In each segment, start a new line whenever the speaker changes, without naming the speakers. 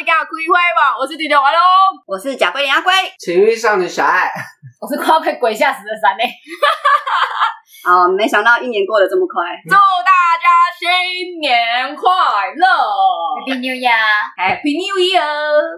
你敢有开会吧？我是队长阿龙，
我是贾桂林阿龟，
情欲少女小爱，
我是快要被鬼吓死的三妹。
好，没想到一年过得这么快，
祝大家新年快乐
，Happy New Year，Happy
New Year！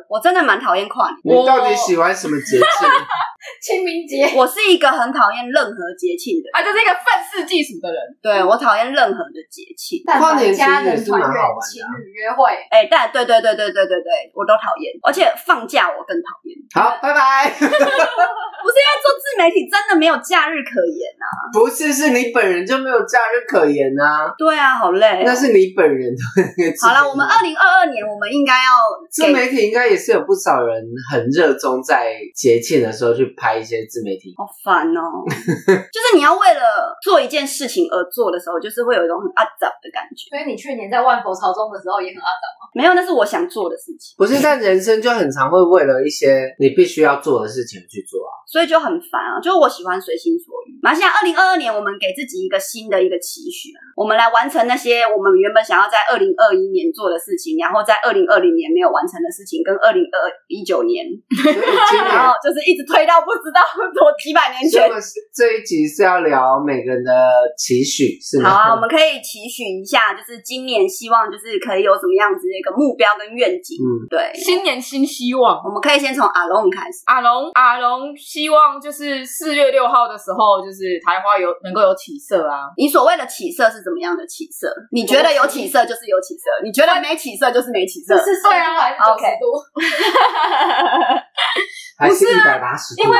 我真的蛮讨厌跨年，
你到底喜欢什么节庆？
清明节，
我是一个很讨厌任何节庆的人，
啊，就是一个愤世嫉俗的人。
对，我讨厌任何的节庆，
跨年其实也是蛮好玩的，
情侣约会，
哎，但对对对对对对对，我都讨厌，而且放假我更讨厌。
好，拜拜。
不是因为做自媒体真的没有假日可言啊？
不是，是你本人就没有假日可言啊？
对啊，好累。
那是你本人的。
好了，我们二零二二年，我们应该要
自媒体应该也是有不少人很热衷在节庆的时候去。拍一些自媒体，
好烦哦！就是你要为了做一件事情而做的时候，就是会有一种很阿杂的感觉。
所以你去年在万佛朝宗的时候也很阿杂吗？
没有，那是我想做的事情。
不是，但人生就很常会为了一些你必须要做的事情去做啊，
所以就很烦啊。就是我喜欢随心所欲。马来西亚二零二二年，我们给自己一个新的一个期许啊，我们来完成那些我们原本想要在二零二一年做的事情，然后在二零二零年没有完成的事情，跟二零二一九年，然后就是一直推到。不知道多几百年前。
这一集是要聊每个人的期许，是吗？
好啊，我们可以期许一下，就是今年希望就是可以有什么样子的一个目标跟愿景。嗯，对，
新年新希望，
我们可以先从阿龙开始。
阿龙，阿龙希望就是四月六号的时候，就是台花有能够有起色啊。
你所谓的起色是怎么样的起色？你觉得有起色就是有起色，你觉得没起色就是没起色。
是对啊，还是九十度？
还是一百八十？
因为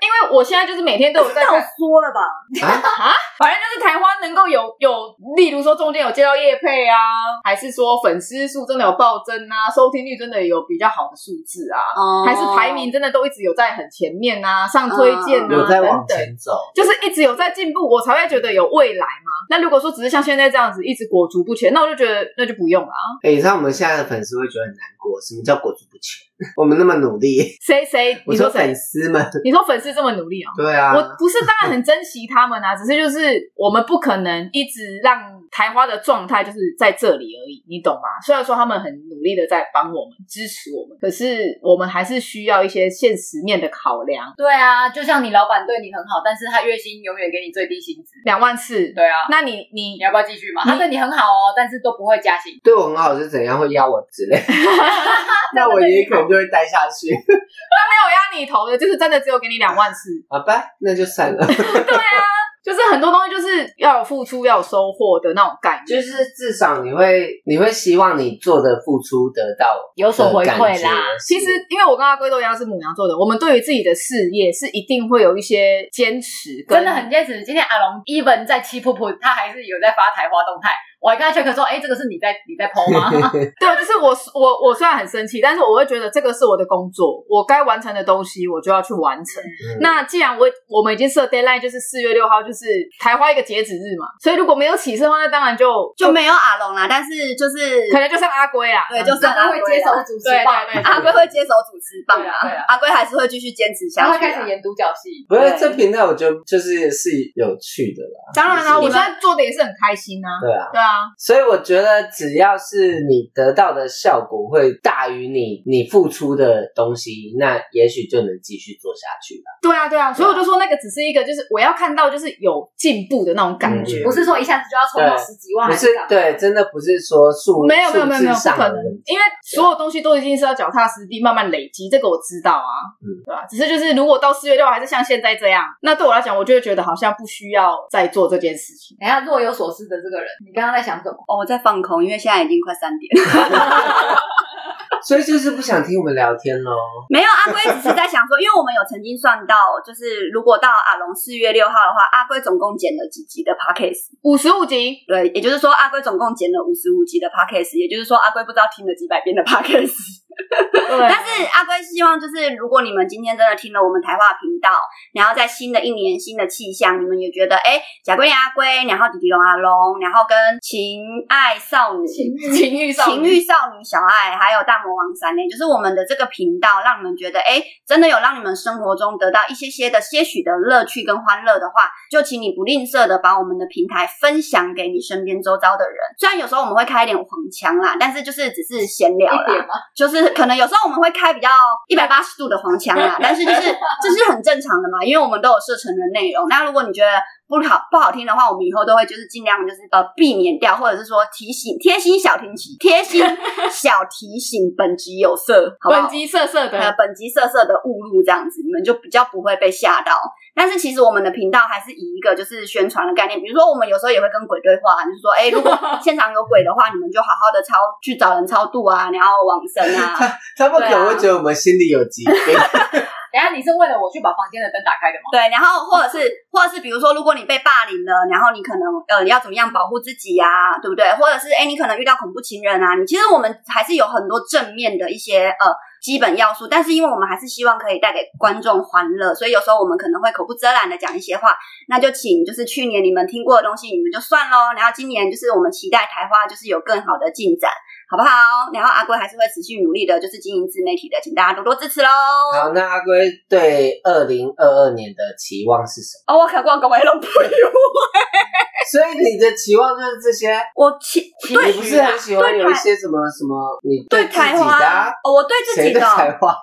因为我现在就是每天都有在 看。
说了吧
啊，反正就是台湾能够有有，例如说中间有接到业配啊，还是说粉丝数真的有暴增啊，收听率真的有比较好的数字啊，哦、还是排名真的都一直有在很前面啊，上推荐啊，
有在往前走，
就是一直有在进步，我才会觉得有未来嘛。那如果说只是像现在这样子一直裹足不前，那我就觉得那就不用了啊。
哎、欸，你知道我们现在的粉丝会觉得很难过，什么叫裹足不前？我们那么努力，
谁谁？你说
粉丝们？
你说粉丝这么努力啊、哦？
对啊，
我不是当然很珍惜他们啊，只是就是我们不可能一直让台花的状态就是在这里而已，你懂吗？虽然说他们很努力的在帮我们支持我们，可是我们还是需要一些现实面的考量。
对啊，就像你老板对你很好，但是他月薪永远给你最低薪资
两万四。
对啊，
那你你
你要不要继续嘛？他对你很好哦，但是都不会加薪。
对我很好是怎样会压我之类？那我也可能。就会待下去，
他没有压你头的，就是真的只有给你两万四，
好吧，那就算了。
对啊，就是很多东西就是要有付出，要有收获的那种感觉，
就是至少你会，你会希望你做的付出得到
有所回馈啦。其实，因为我跟阿龟都一样是母羊座的，我们对于自己的事业是一定会有一些坚持，
真的很坚持。今天阿龙 even 在七噗噗，他还是有在发台花动态。我还跟他 check 说，哎、欸，这个是你在你在 po 吗？
对，就是我我我虽然很生气，但是我会觉得这个是我的工作，我该完成的东西我就要去完成。嗯、那既然我我们已经设 deadline，就是四月六号，就是台花一个截止日嘛，所以如果没有起色的话，那当然就
就没有阿龙啦。但是就是
可能就剩阿龟啦，
对，就是阿龟
会接手主持棒，
对对对，
阿龟会接手主持棒啊，对啊，阿龟还是会继续坚持下去，
他会开始演独角戏。
不是这频道，我觉得就是是有趣的啦。
当然啦，我现在做的也是很开心啊。
对啊，
对啊，
所以我。觉得只要是你得到的效果会大于你你付出的东西，那也许就能继续做下去了。
对啊，对啊，所以我就说那个只是一个，就是我要看到就是有进步的那种感觉，
不是说一下子就要冲到十几万，
不是对，真的不是说数
没有没有没有没有不可能，因为所有东西都已经是要脚踏实地慢慢累积，这个我知道啊，嗯，对吧？只是就是如果到四月六还是像现在这样，那对我来讲，我就会觉得好像不需要再做这件事情。
等下若有所思的这个人，你刚刚在想什么？
哦，我在放空，因为现在。已经快三点了，
所以就是不想听我们聊天喽。
没有，阿龟只是在想说，因为我们有曾经算到，就是如果到阿龙四月六号的话，阿龟总共剪了几集的 podcast？
五十五集。
对，也就是说阿龟总共剪了五十五集的 podcast，也就是说阿龟不知道听了几百遍的 podcast。
对，
但是阿龟希望就是，如果你们今天真的听了我们台话频道，然后在新的一年新的气象，你们也觉得哎，甲龟阿龟，然后弟弟龙阿龙，然后跟情爱少女、
情欲少
情欲少女小爱，还有大魔王三呢，就是我们的这个频道，让你们觉得哎，真的有让你们生活中得到一些些的些许的乐趣跟欢乐的话，就请你不吝啬的把我们的平台分享给你身边周遭的人。虽然有时候我们会开一点黄腔啦，但是就是只是闲聊啦，就是可能有时候我们会开比较一百八十度的黄腔啦，但是就是这是很正常的嘛，因为我们都有射程的内容。那如果你觉得，不好不好听的话，我们以后都会就是尽量就是呃避免掉，或者是说提醒贴心小提醒，贴心小提醒，本集有色，好不好？
本集色色的，
呃，本集色色的误入这样子，你们就比较不会被吓到。但是其实我们的频道还是以一个就是宣传的概念，比如说我们有时候也会跟鬼对话，就是说，哎，如果现场有鬼的话，你们就好好的超去找人超度啊，然后往生啊。
他，他们可能会觉得我们心里有疾病。
等下你是为了我去把房间的灯打开的吗？
对，然后或者是或者是比如说，如果你你被霸凌了，然后你可能呃你要怎么样保护自己呀、啊，对不对？或者是哎，你可能遇到恐怖情人啊，你其实我们还是有很多正面的一些呃基本要素，但是因为我们还是希望可以带给观众欢乐，所以有时候我们可能会口不遮拦的讲一些话，那就请就是去年你们听过的东西，你们就算喽，然后今年就是我们期待台花就是有更好的进展。好不好？然后阿龟还是会持续努力的，就是经营自媒体的，请大家多多支持喽。
好，那阿龟对二零二二年的期望是什么？
哦，我看过各位拢不有。
所以你的期望就是这些？
我期对，
你不是很喜欢有一些什么什么？你对自己的？
哦，我对自己的。
台花？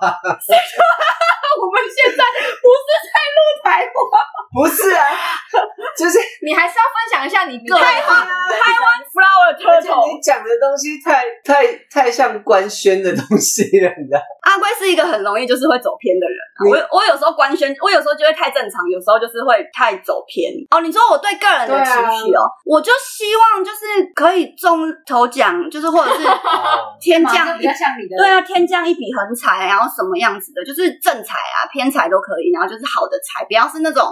我们现在不是在录台花，
不是啊，就是
你还是要分享一下你个人
台湾台湾 flower turtle。
你讲的东西太太太像官宣的东西了，你知道？
阿龟是一个很容易就是会走偏的人。我我有时候官宣，我有时候就会太正常，有时候就是会太走偏。哦，你说我对个人的期许哦，我就希望就是可以中头奖，就是或者是 天降，
比较像你的，
对啊，天降一笔横财，然后什么样子的，就是正财。啊，偏财都可以，然后就是好的财，不要是那种，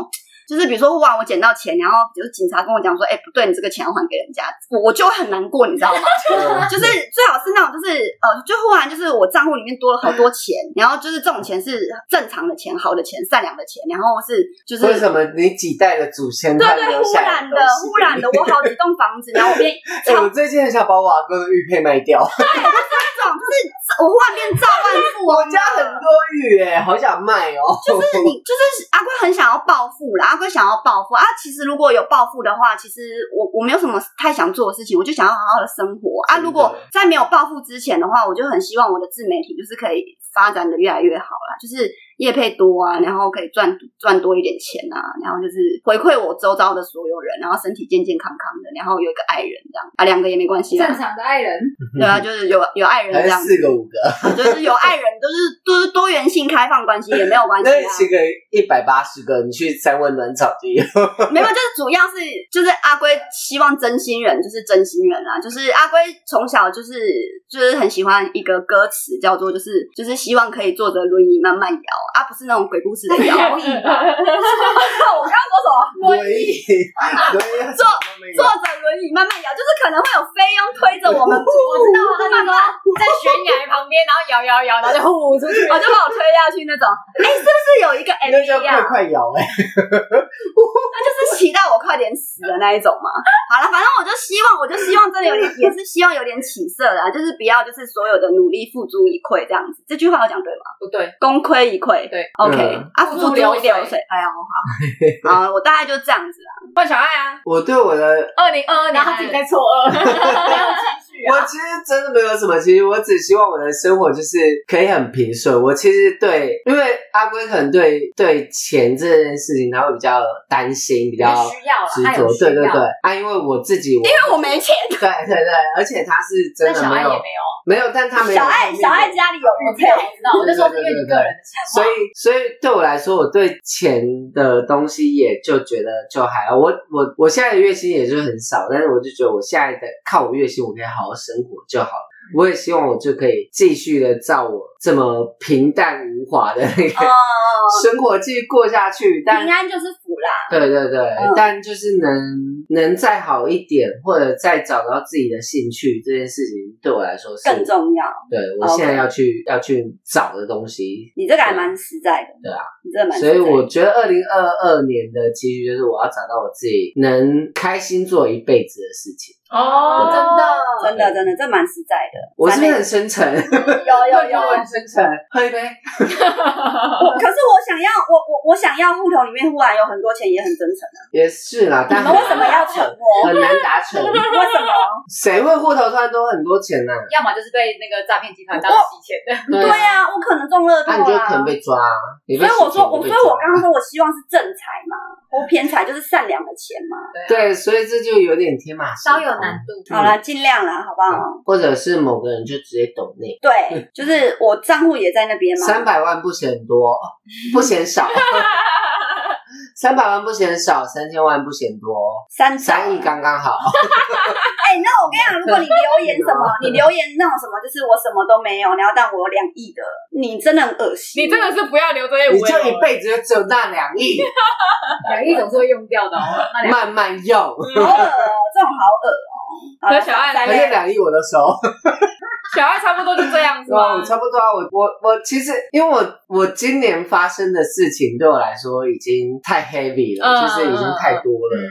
就是比如说，忽然我捡到钱，然后比如警察跟我讲说，哎、欸，不对，你这个钱要还给人家，我我就会很难过，你知道吗？就是最好是那种，就是呃，就忽然就是我账户里面多了好多钱，然后就是这种钱是正常的钱，好的钱，善良的钱，然后是就是为
什么你几代的祖先
对对，忽然的忽然的，我好几栋房子，然后我变，
哎、欸，我最近很想把我阿哥的玉佩卖掉。
对就是我忽然变兆万富，
我家很多玉哎，好想卖哦。
就是你，就是阿龟很想要暴富啦，阿龟想要暴富啊。其实如果有暴富的话，其实我我没有什么太想做的事情，我就想要好好的生活啊。如果在没有暴富之前的话，我就很希望我的自媒体就是可以发展的越来越好啦，就是。业配多啊，然后可以赚赚多一点钱啊，然后就是回馈我周遭的所有人，然后身体健健康康的，然后有一个爱人这样。啊，两个也没关系，
正常的爱人，
对啊，就是有有爱人这样，
四个五个，
啊、就是有爱人，都、就是都是多元性开放关系也没有关系啊，
七个一百八十个，你去三温暖草就有，
没有，就是主要是就是阿龟希望真心人就是真心人啊，就是阿龟从小就是就是很喜欢一个歌词叫做就是就是希望可以坐着轮椅慢慢摇啊，不是那种鬼。故事的摇 椅吧，我刚刚说什么？轮椅，坐坐着轮椅慢慢摇，就是可能会有菲佣推着我们。
我知道，他就说在悬崖旁边，然后摇摇摇，然后就呼出去，
我就把我推下去那种。哎，是不是有一个 MV 啊？
快快摇哎！
那就是期待我快点死的那一种嘛。好了，反正我就希望，我就希望真的有点，也是希望有点起色的，就是不要就是所有的努力付诸一篑这样子。这句话我讲对吗？
不对，
功亏一篑。对，OK。啊，付诸流水，哎呀，好，好，我大概就这样子啊。
换小爱啊，
我对我的
二零二二年他自己在错二，没有
我其实真的没有什么情绪，我只希望我的生活就是可以很平顺。我其实对，因为阿龟可能对对钱这件事情他会比较担心，比较
需要执着。
对对对，啊，因为我自己，因
为我没钱。
对对对，而且他是真的没有，没有，但他没有。
小爱小爱家里有玉佩，我知道，我就说是因为你个人的钱。
所以所以对我来说，我对钱的东西也就觉得就还好。我我我现在的月薪也就是很少，但是我就觉得我现在的靠我月薪，我可以好好好生活就好了。我也希望我就可以继续的照我这么平淡无华的那个生活继续过下去。但
平安就是福啦。
对对对，但就是能。能再好一点，或者再找到自己的兴趣，这件事情对我来说是
更重要。
对我现在要去要去找的东西，
你这个还蛮实在的。
对啊，
你这个蛮。
所以我觉得二零二二年的期许就是我要找到我自己能开心做一辈子的事情。
哦，真的，
真的，真的，这蛮实在的。
我是不是很深沉？
有有有，
很深沉。喝一杯。
我可是我想要，我我我想要户头里面忽然有很多钱，也很真诚啊。
也是啦，但
你们为什么要沉默？
很难达成。为
什么？
谁会户头突然多很多钱呢？
要么就是被那个诈骗集团当洗钱的。
对呀，我可能中乐透啊。
那你就可能被抓啊。
所以我说，我所以我刚刚说我希望是正财嘛，或偏财就是善良的钱嘛。
对，所以这就有点天马行空，
稍有难度。
好了。尽量啦，好不好？
或者是某个人就直接抖内，
对，就是我账户也在那边嘛。
三百万不嫌多，不嫌少。三百万不嫌少，三千万不嫌多，三三亿刚刚好。
哎、欸，那我跟你讲，如果你留言什么，你留言那种什么，就是我什么都没有，你要但我有两亿的，你真的很恶心。
你真的是不要留这些，
你就一辈子就只有那两亿，
两亿总是会用掉的哦。
慢慢用，好
恶哦，这种好恶哦。
和小爱来，
还是两亿我的手。
小爱差不多就这样子吧，
差不多啊。我我我其实，因为我我今年发生的事情对我来说已经太 heavy 了，嗯、就是已经太多了。嗯、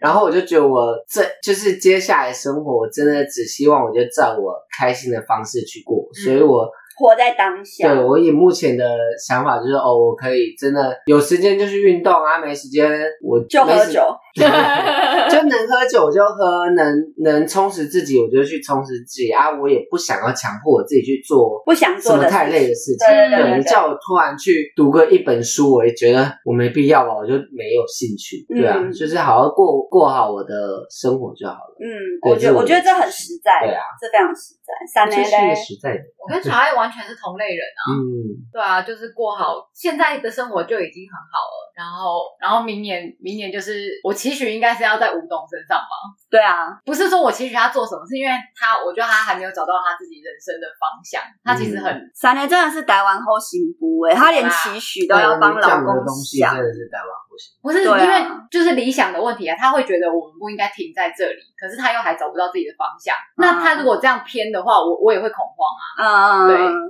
然后我就觉得我这就是接下来生活，我真的只希望我就照我开心的方式去过，所以我。
活在当下。
对，我以目前的想法就是，哦，我可以真的有时间就去运动啊，没时间我
就喝酒，
就能喝酒就喝，能能充实自己我就去充实自己啊，我也不想要强迫我自己去做不想做什么太累的事情。
对，对，对，
对，你叫我突然去读个一本书，我也觉得我没必要吧，我就没有兴趣。对啊，嗯、就是好好过过好我的生活就好了。
嗯，我觉得我觉得这很实在，对啊，这非常实在。三年嘞，
实在的，
我跟小爱。完全是同类人啊，
嗯，
对啊，就是过好现在的生活就已经很好了。然后，然后明年，明年就是我期许应该是要在吴董身上吧？
对啊，
不是说我期许他做什么，是因为他，我觉得他还没有找到他自己人生的方向。他其实很
三年真的是台湾后行不哎，他连期许都要帮老公想，
真的是台湾后。
不是因为就是理想的问题啊，他会觉得我们不应该停在这里，可是他又还找不到自己的方向。那他如果这样偏的话，我我也会恐慌啊。
嗯，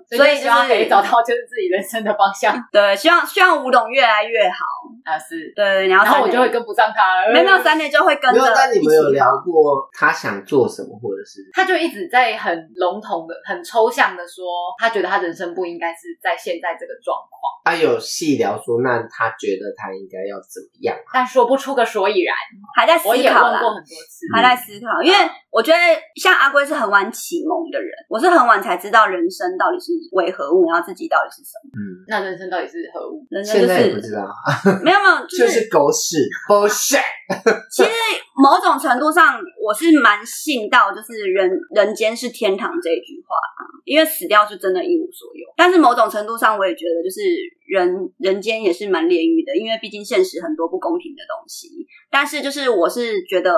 对，所以希望可以找到就是自己人生的方向。
对，希望希望吴董越来越好。
啊，是
对，
然后我就会跟不上他了。
没有三年就会跟着。没有，
但你们有聊过他想做什么，或者是？
他就一直在很笼统的、很抽象的说，他觉得他人生不应该是在现在这个状况。
他有细聊说，那他觉得他应该要怎么样？
但说不出个所以然，
还在思考。我也问
过很多次，
还在思考。因为我觉得像阿龟是很晚启蒙的人，我是很晚才知道人生到底是为何物，然后自己到底是什么。
嗯，
那人生到底是何物？
人生就是
现在也不知道。
没 有没有，
就是狗屎，bullshit。
其实某种程度上，我是蛮信到就是人人间是天堂这一句话啊，因为死掉就真的一无所有。但是某种程度上，我也觉得就是人人间也是蛮炼狱的，因为毕竟现实很多不公平的东西。但是就是我是觉得。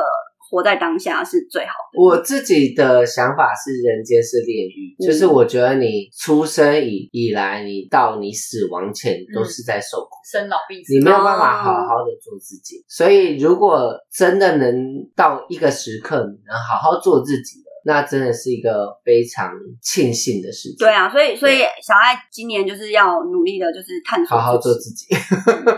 活在当下是最好的。
我自己的想法是，人间是炼狱，嗯、就是我觉得你出生以以来，你到你死亡前都是在受苦，
生老病死，
你没有办法好好的做自己。哦、所以，如果真的能到一个时刻，你能好好做自己了，那真的是一个非常庆幸的事情。
对啊，所以所以小爱今年就是要努力的，就是探索，
好好做自己，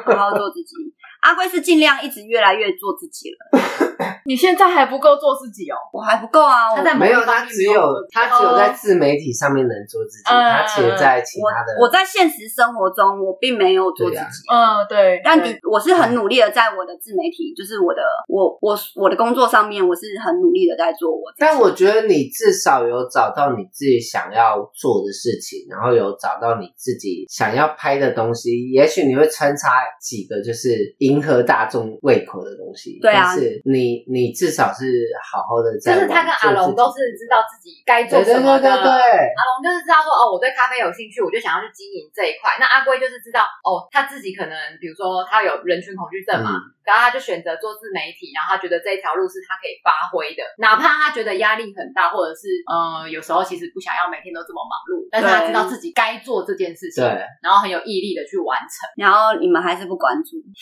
好好做自己。阿贵是尽量一直越来越做自己了。
你现在还不够做自己哦，
我还不够啊。
他在
没有，他只有他只有在自媒体上面能做自己，他其实在其他的。
我在现实生活中，我并没有做自己。
嗯，对。
但你我是很努力的，在我的自媒体，就是我的我我我的工作上面，我是很努力的在做我。
但我觉得你至少有找到你自己想要做的事情，然后有找到你自己想要拍的东西。也许你会穿插几个就是迎合大众胃口的东西，
对啊，
但是你你。你至少是好好的在，
就是他跟阿龙都是知道自己该做什么的。
对对对对，
阿龙就是知道说，哦，我对咖啡有兴趣，我就想要去经营这一块。那阿龟就是知道，哦，他自己可能，比如说他有人群恐惧症嘛，嗯、然后他就选择做自媒体，然后他觉得这一条路是他可以发挥的，哪怕他觉得压力很大，或者是嗯、呃，有时候其实不想要每天都这么忙碌，但是他知道自己该做这件事情，
对，
然后很有毅力的去完成。
然后你们还是不关注，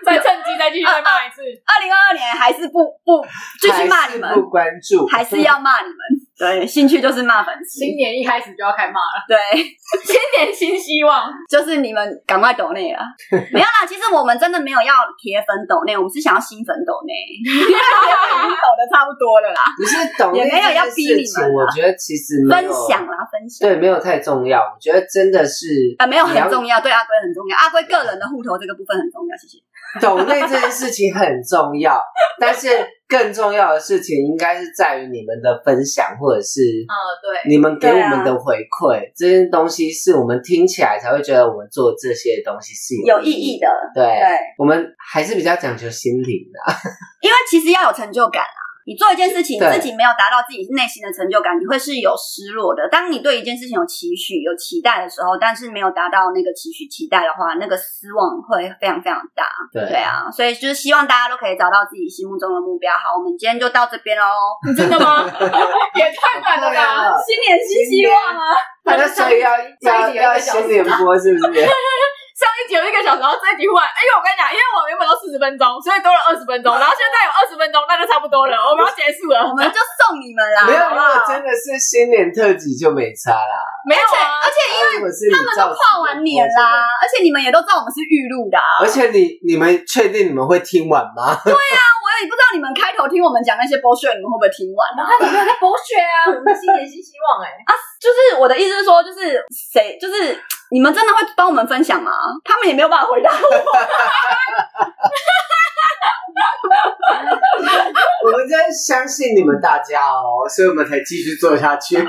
再趁机再继续再骂骂一次。
二零二二年还是不不继续骂你
们，不关注，
还是要骂你们。对，兴趣就是骂粉丝。
新年一开始就要开骂了。
对，
新年新希望，
就是你们赶快抖内了。没有啦，其实我们真的没有要铁粉抖内，我们是想要新粉抖内。已经抖的差不多了啦。
不是抖内，
也没有要逼你们。
我觉得其实
分享啦，分享。
对，没有太重要。我觉得真的是
啊，没有很重要。对阿龟很重要，阿龟个人的户头这个部分很重要。谢谢。
抖内这件事情很重要，但是。更重要的事情应该是在于你们的分享，或者是
嗯，对，
你们给我们的回馈，啊、这些东西是我们听起来才会觉得我们做这些东西是有
有意义的。
对，
对
我们还是比较讲究心灵的，
因为其实要有成就感啊。你做一件事情，自己没有达到自己内心的成就感，你会是有失落的。当你对一件事情有期许、有期待的时候，但是没有达到那个期许、期待的话，那个失望会非常非常大。
对，
对啊，所以就是希望大家都可以找到自己心目中的目标。好，我们今天就到这边喽。
真的吗？也太短了吧！
新年新希望啊！
那所以要要要新年播是不是？
有一个小时，然后这一集忽然，哎，因为我跟你讲，因为我原本都四十分钟，所以多了二十分钟，然后现在有二十分钟，那就差不多了，我们要 结束了，
我们就送你们啦。
没有，如果真的是新年特辑就没差啦。
没有啊，
而且因为他们都跨完年啦，而且你们也都知道我们是预录的。
而且你你们确定你们会听完吗？
对啊，我也不知道你们开头听我们讲那些 bullshit，你们会不会听完？
然 后你们在 bullshit 啊，我们新年新希望哎啊，
就是我的意思是说，就是谁就是。你们真的会帮我们分享吗？他们也没有办法回答我。
我们真相信你们大家哦，所以我们才继续做下去。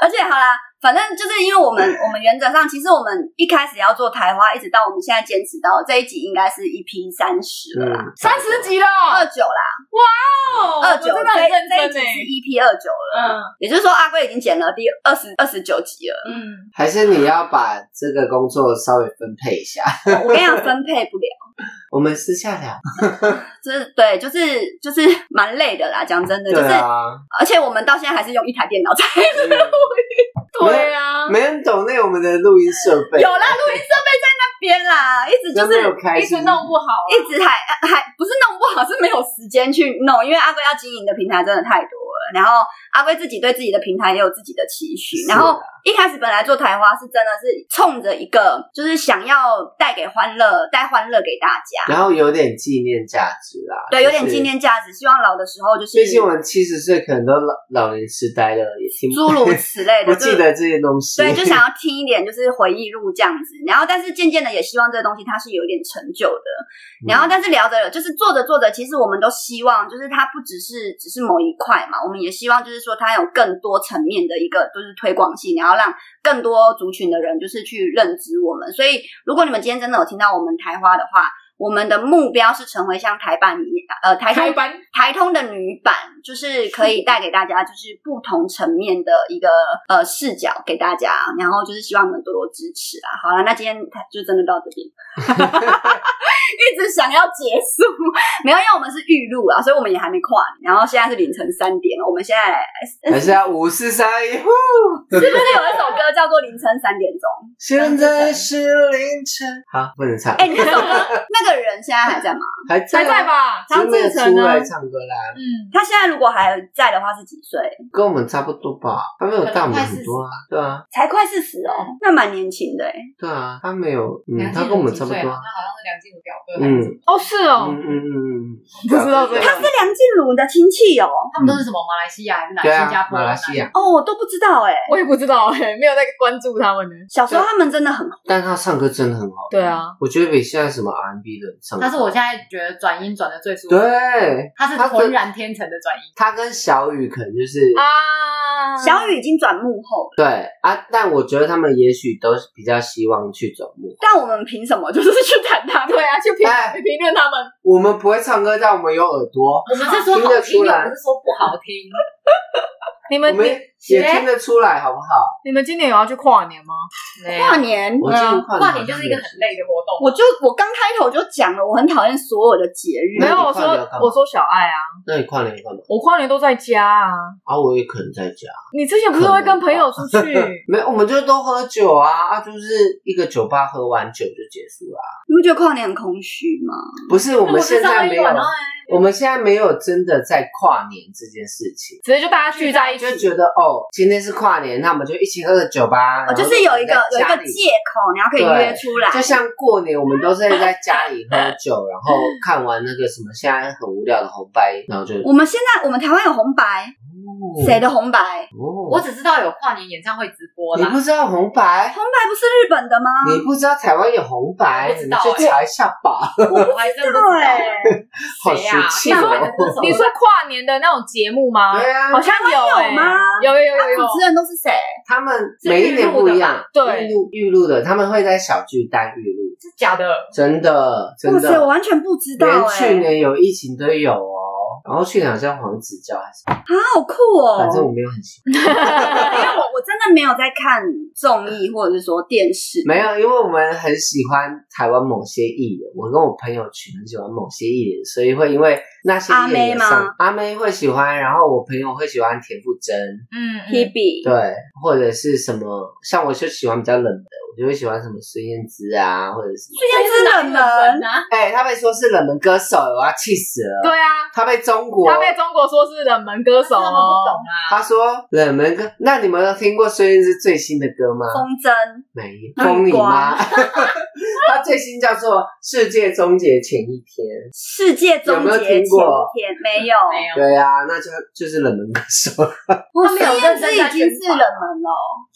而且好啦。反正就是因为我们，我们原则上其实我们一开始要做台花，一直到我们现在坚持到这一集，应该是一 p 三十了，
三十集了，
二九啦，哇哦，二九，这这一集是一 p 二九了，嗯，也就是说阿贵已经剪了第二十二十九集了，嗯，
还是你要把这个工作稍微分配一下？
我跟你讲，分配不了，
我们私下聊，
就是对，就是就是蛮累的啦，讲真的，就是，而且我们到现在还是用一台电脑在录音。对啊，
没人懂那我们的录音设备。
有啦，录音设备在那边啦，一直就是
一直弄不好，
一直还还不是弄不好，是没有时间去弄，因为阿龟要经营的平台真的太多了。然后阿龟自己对自己的平台也有自己的期许，然后。一开始本来做台花是真的是冲着一个，就是想要带给欢乐，带欢乐给大家，
然后有点纪念价值啦。
对，有点纪念价值，希望老的时候就是。
毕竟我们七十岁可能都老老年痴呆了，也听
诸如此类的，
不记得这些东西。
对，就想要听一点，就是回忆录这样子。然后，但是渐渐的也希望这个东西它是有一点成就的。然后，但是聊着就是做着做着，其实我们都希望，就是它不只是只是某一块嘛，我们也希望就是说它有更多层面的一个就是推广性，然后让。更多族群的人就是去认知我们，所以如果你们今天真的有听到我们台花的话，我们的目标是成为像台版一呃台通
台，
台通的女版，就是可以带给大家就是不同层面的一个呃视角给大家，然后就是希望你们多多支持啊。好了，那今天就真的到这边。一直想要结束，没有，因为我们是预录啊，所以我们也还没跨年。然后现在是凌晨三点，我们现在
还是要五四三一呼，
是不是有一首歌叫做《凌晨三点钟》？
现在是凌晨，好，不能唱。
哎、欸，那首歌那个人现在还在吗？
还在，
还在吧？张智成
出来唱歌啦。
嗯，他现在如果还在的话是几岁？
跟我们差不多吧，他没有大我们很多啊。对啊，
才快四十哦，那蛮年轻的哎。
对啊，他没有，嗯，他跟我们差不多。
那好像是梁静茹表哥。
嗯，
哦，是哦，
嗯嗯嗯，
不知道这个，
他是梁静茹的亲戚哦，
他们都是什么马来西亚还是哪？新加坡、
马来西亚？
哦，我都不知道哎，
我也不知道哎，没有在关注他们呢。
小时候他们真的很好，
但他唱歌真的很好。
对啊，我
觉得比现在什么 R&B 的唱。
他是我现在觉得转音转的最舒服。
对，
他是浑然天成的转音。
他跟小雨可能就是
啊，小雨已经转幕后了。
对啊，但我觉得他们也许都是比较希望去转幕后。
但我们凭什么就是去谈他？
对啊，去评评论他们。
我们不会唱歌，但我们有耳朵，
我们是说好听，不是说不好听。
你们
也听得出来，好不好？
你们今年有要去跨年吗？
跨年，
跨年就是一个很累的活动。
我就我刚开头就讲了，我很讨厌所有的节日。
没有，我说我说小爱啊。
那你跨年干嘛？
我跨年都在家啊。
啊，我也可能在家。
你之前不是会跟朋友出去？
没有，我们就都喝酒啊啊，就是一个酒吧喝完酒就结束了。
你不觉得跨年很空虚吗？
不是，我们现在没有，
欸、
我们现在没有真的在跨年这件事情，
所以就大家聚在一起，
就觉得哦，今天是跨年，那我们就一起喝个酒吧。
哦，就是有一个有一个借口，你要可以约出来。
就像过年，我们都是在家里喝酒，然后看完那个什么现在很无聊的红白，然后就
我们现在我们台湾有红白。谁的红白？
哦，
我只知道有跨年演唱会直播啦。
你不知道红白？
红白不是日本的吗？
你不知道台湾有红白？
我不知道，
你去查一下吧。
我还真不知道哎。
好俗气哦！
你说跨年的那种节目吗？
对啊，
好像有哎。有有有有有。
主持人都是谁？
他们每一年不一样。
对，
预录预录的，他们会在小巨蛋预录。
是假的？
真的真的。
哇塞，我完全不知道。
连去年有疫情都有哦。然后去年好像黄子佼还是啊，
好酷哦！
反正我没有很喜欢，
因为我我真的没有在看综艺或者是说电视，
没有，因为我们很喜欢台湾某些艺人，我跟我朋友群很喜欢某些艺人，所以会因为那些艺人上，阿妹吗？阿妹会喜欢，然后我朋友会喜欢田馥甄，
嗯
，Hebe，
对，或者是什么，像我就喜欢比较冷的。我就会喜欢什么孙燕姿啊，或者什么。
孙燕姿冷门啊！
哎、欸，他被说是冷门歌手，我要气死了。
对啊，
他被中国，
他被中国说是冷门歌手，他们不懂啊。
他说冷门歌，那你们有听过孙燕姿最新的歌吗？
风筝
没，风你妈。他最新叫做《世界终结前一天》。世界终结前一
天没有，没有。
对啊，那就就是冷门歌手。
他孙燕姿已经是冷门了。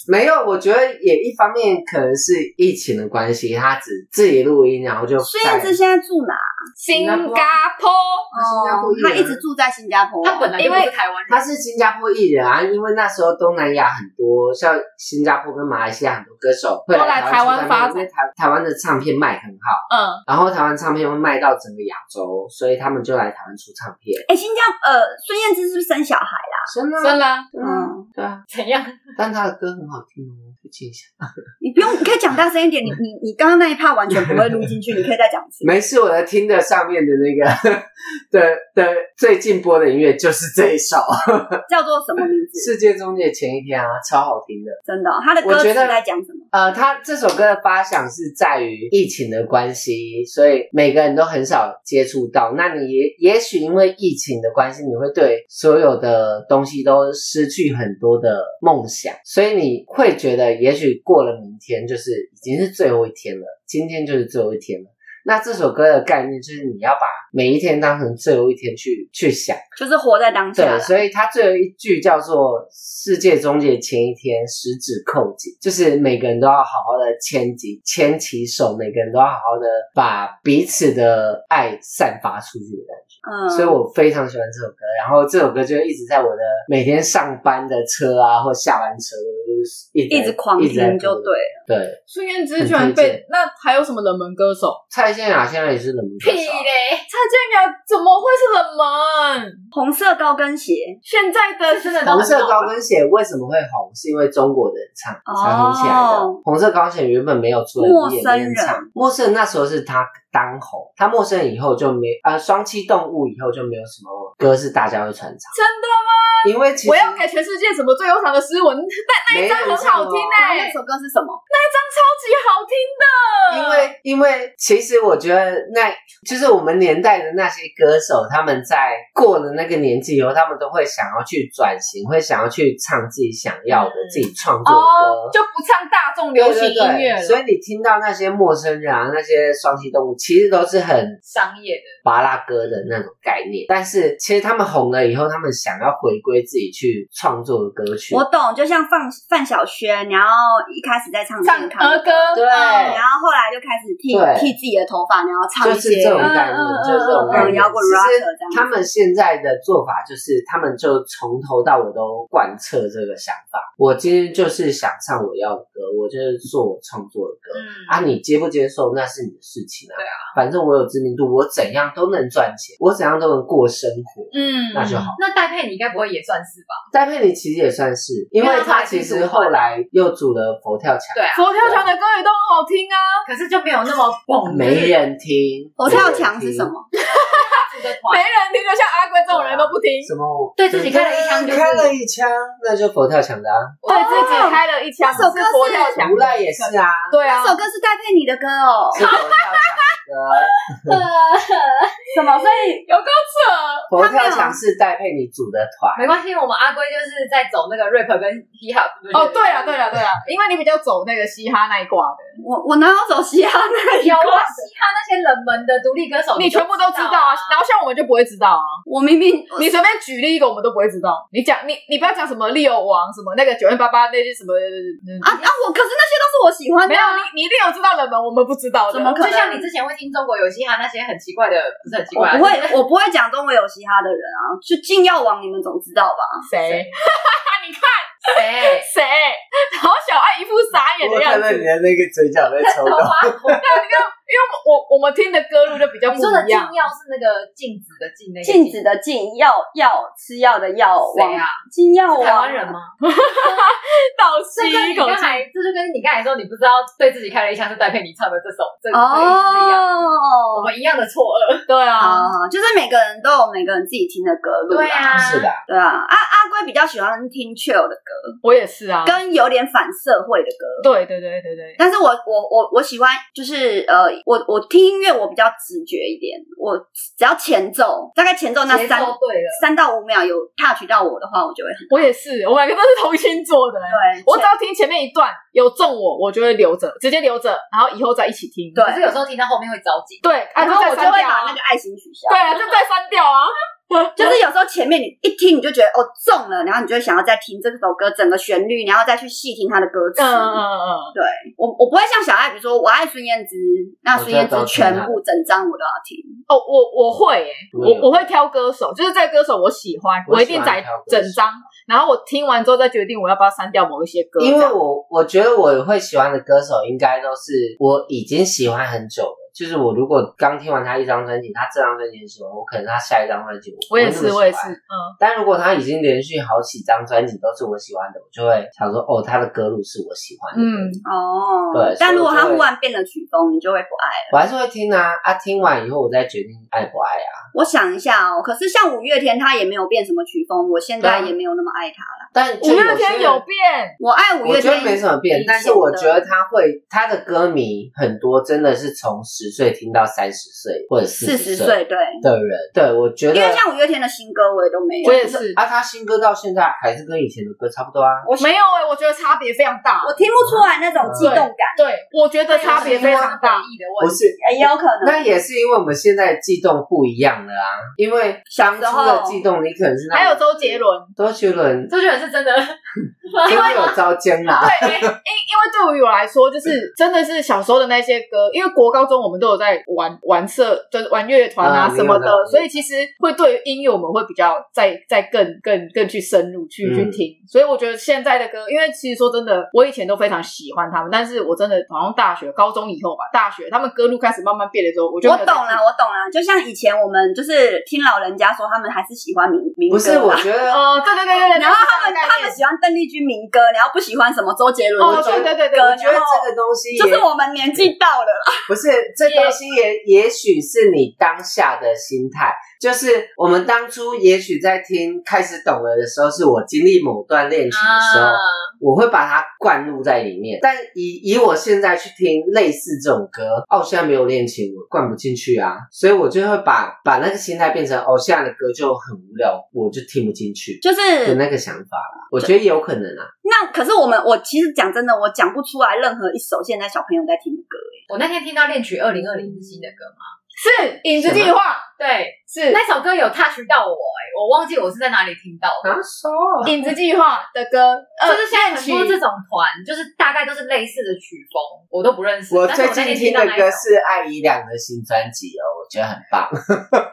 没有，我觉得也一方面可能。是疫情的关系，他只自己录音，然后就。
孙燕姿现在住哪？
新加坡。
新加坡，
他一直住在新加坡。
他本来因为台湾人，
他是新加坡艺人啊。因为那时候东南亚很多，像新加坡跟马来西亚很多歌手会来台湾发展，因为台台湾的唱片卖很好。
嗯。
然后台湾唱片会卖到整个亚洲，所以他们就来台湾出唱片。
哎，新加呃，孙燕姿是不是生小孩啦？
生了，
生了。
嗯，对啊。
怎样？
但他的歌很好听哦，推荐一下。
你不用。你可以讲大声一点，你你你刚刚那一趴完全不会录进去，你可以再讲一次。
没事，我在听的上面的那个 的的最近播的音乐就是这一首，
叫做什么名字？
世界终结前一天啊，超好听的，
真的、哦。他的歌词在讲什
呃，他这首歌的发想是在于疫情的关系，所以每个人都很少接触到。那你也也许因为疫情的关系，你会对所有的东西都失去很多的梦想，所以你会觉得，也许过了明天。就是已经是最后一天了，今天就是最后一天了。那这首歌的概念就是你要把每一天当成最后一天去去想，
就是活在当下。
对，所以它最后一句叫做“世界终结前一天，十指扣紧”，就是每个人都要好好的牵紧牵起手，每个人都要好好的把彼此的爱散发出去的感觉。嗯，所以我非常喜欢这首歌。然后这首歌就一直在我的每天上班的车啊，或下班车，就是一直
一直狂听就对了。
对，
孙燕姿居然被那还有什么冷门歌手？
蔡健雅现在也是冷门歌手。
屁嘞！蔡健雅怎么会是冷门？
红色高跟鞋，
现在的真的
红色高跟鞋为什么会红？是因为中国的人唱才红起来的。红色高跟鞋原本没有出来，
陌生人唱，
陌生人那时候是他当红，他陌生人以后就没啊，双栖动物以后就没有什么歌是大家会传唱。
真的吗？
因为其实
我要给全世界什么最悠长的诗文？那那一张很好听哎、欸，
那首歌是什么？
那一张超级好听的。
因为因为其实我觉得那就是我们年代的那些歌手，他们在过了那个年纪以后，他们都会想要去转型，会想要去唱自己想要的、嗯、自己创作的歌、
哦，就不唱大众流行音乐了。
所以你听到那些陌生人啊，那些双栖动物，其实都是很
商业的
巴拉歌的那种概念。但是其实他们红了以后，他们想要回归自己去创作的歌曲。
我懂，就像范范晓萱，然后一开始在唱
唱儿歌，
对，
然后后来就开始剃剃自己的头发，然后唱一些
就是这种概念，就是这种概念。
摇滚 rock 这样。
他们现在的做法就是，他们就从头到尾都贯彻这个想法。我今天就是想唱我要的歌，我就是做我创作的歌。嗯啊，你接不接受那是你的事情啊。反正我有知名度，我怎样都能赚钱，我怎样都能过生活。
嗯，
那就好。
那戴佩妮应该不会也算是吧？
戴佩妮其实也算是，因为她其实后来又组了佛跳墙。
对啊，
佛跳墙的歌也都很好听啊，
可是就没有那么蹦。
没人听。
佛跳墙是什么？
没人听，就像阿贵这种人都不听。
什么？
对自己开了一枪，
开了一枪，那就佛跳墙的啊。
对自己开了一枪，
这首歌是
佛跳墙。
无赖也是啊。
对啊，
这首歌是戴佩妮的歌哦。
是佛跳墙。歌。
什么？所以
有够扯。
佛跳墙是戴佩妮组的团，
没关系，我们阿龟就是在走那个 rap 跟 hip hop。
哦，对了，对了，对啊，因为你比较走那个嘻哈那一挂的。
我我哪有走嘻哈那一
有啊，
挂？
嘻哈那些冷门的独立歌手，
你全部都知道啊。然后像我们就不会知道啊。
我明明
你随便举例一个，我们都不会知道。你讲你你不要讲什么利友王什么那个九零八八那些什么
啊啊！我可是那些都是我喜欢的。
没有你你一定有知道冷门，我们不知道的。
怎么可能？
就像你之前会听中国有嘻哈那些很奇怪的，不是很奇怪。
我不会，我不会讲中国有嘻哈的人啊。就禁药王，你们总知道吧？
谁？你看
谁
谁？好小爱一副傻眼的样子。
我看到你的那个嘴角在抽动。
对，你看，因为我我们听的歌路就比较不一样。
你说的禁药是那个禁止的禁，那个
禁止的禁药药吃药的药。
谁啊？
禁药王？
台湾人吗？
倒吸一口气。
这就跟你刚才说，你不知道对自己开了一枪是戴佩妮唱的这首，这这个一样。我们一样的错愕。
对啊，
就是每个人都有每个人自己听的歌路。
对啊，
是的。
对啊，阿阿龟比较喜欢听 chill 的歌，
我也是啊，
跟有点反社会的歌。
对对对对对。
但是我我我我喜欢，就是呃，我我听音乐我比较直觉一点，我只要前奏，大概前奏那三
对了
三到五秒有 touch 到我的话，我就会很。
我也是，我们两个都是同星座的。
对，
我只要听前面一段有中我，我就会留着，直接留着，然后以后再一起听。
对，
可是有时候听到后面会着急。
对，然后我就会把那个爱心取消。
对啊，就再删掉啊。
就是有时候前面你一听你就觉得哦中了，然后你就会想要再听这首歌整个旋律，然后再去细听它的歌词。
嗯嗯嗯。
对我我不会像小爱，比如说我爱孙燕姿，那孙燕姿全部整张我都要听。
哦，我我会诶，我我会挑歌手，就是这个歌手我喜欢，我一定在整张，然后我听完之后再决定我要不要删掉某一些歌。
因为我我觉得我会喜欢的歌手应该都是我已经喜欢很久的。就是我如果刚听完他一张专辑，他这张专辑很喜欢，我可能他下一张专辑我
我也是我也是，嗯。
但如果他已经连续好几张专辑都是我喜欢的，我就会想说，哦，他的歌路是我喜欢的。
嗯哦，
对。
但如果他忽然变了曲风，你就会不爱了。
我还是会听啊啊！听完以后我再决定爱不爱啊。
我想一下哦，可是像五月天，他也没有变什么曲风，我现在也没有那么爱他了。
但
五月天有变，
我爱五月天，
我觉得没什么变，但是我觉得他会，他的歌迷很多，真的是从十岁听到三十岁或者四十岁对。的人，对，我觉得，
因为像五月天的新歌我也都没有，
我也是
啊，他新歌到现在还是跟以前的歌差不多啊，
我没有哎，我觉得差别非常大，
我听不出来那种激动感，
对，我觉得差别非常大，
不是，
也有可能，
那也是因为我们现在激动不一样了啊，因为当初的激动你可能是
还有周杰伦，
周杰伦，
周杰伦是真的。
因为有招奸啦，
对，因因因为对于我来说，就是真的是小时候的那些歌，因为国高中我们都有在玩玩社，就是玩乐团啊什么的，所以其实会对于音乐我们会比较再再更更更去深入去去听。所以我觉得现在的歌，因为其实说真的，我以前都非常喜欢他们，但是我真的好像大学、高中以后吧，大学他们歌路开始慢慢变的时候，我就
我懂了，我懂了。就像以前我们就是听老人家说，他们还是喜欢民民歌，
不是？我觉得
哦，对对对对对，
然后他们他们喜欢邓丽君。民歌，然后不喜欢什么周杰伦
哦，对对对对，
我觉得这个东西
就是我们年纪到了，
不是这东西也也许是你当下的心态，就是我们当初也许在听开始懂了的时候，是我经历某段恋情的时候，我会把它灌入在里面。但以以我现在去听类似这种歌，哦，现在没有恋情，我灌不进去啊，所以我就会把把那个心态变成哦，现在的歌就很无聊，我就听不进去，
就是
有那个想法啦。我觉得也有可能啊。
那可是我们，我其实讲真的，我讲不出来任何一首现在小朋友在听的歌。
我那天听到《恋曲二零二零》是新的歌吗？
是《影子计划》。对，是
那首歌有 touch 到我哎，我忘记我是在哪里听到的。
影子计划的歌，
就是现在很多这种团，就是大概都是类似的曲风，我都不认识。
我最近听的歌是艾怡良的新专辑哦，我觉得很棒。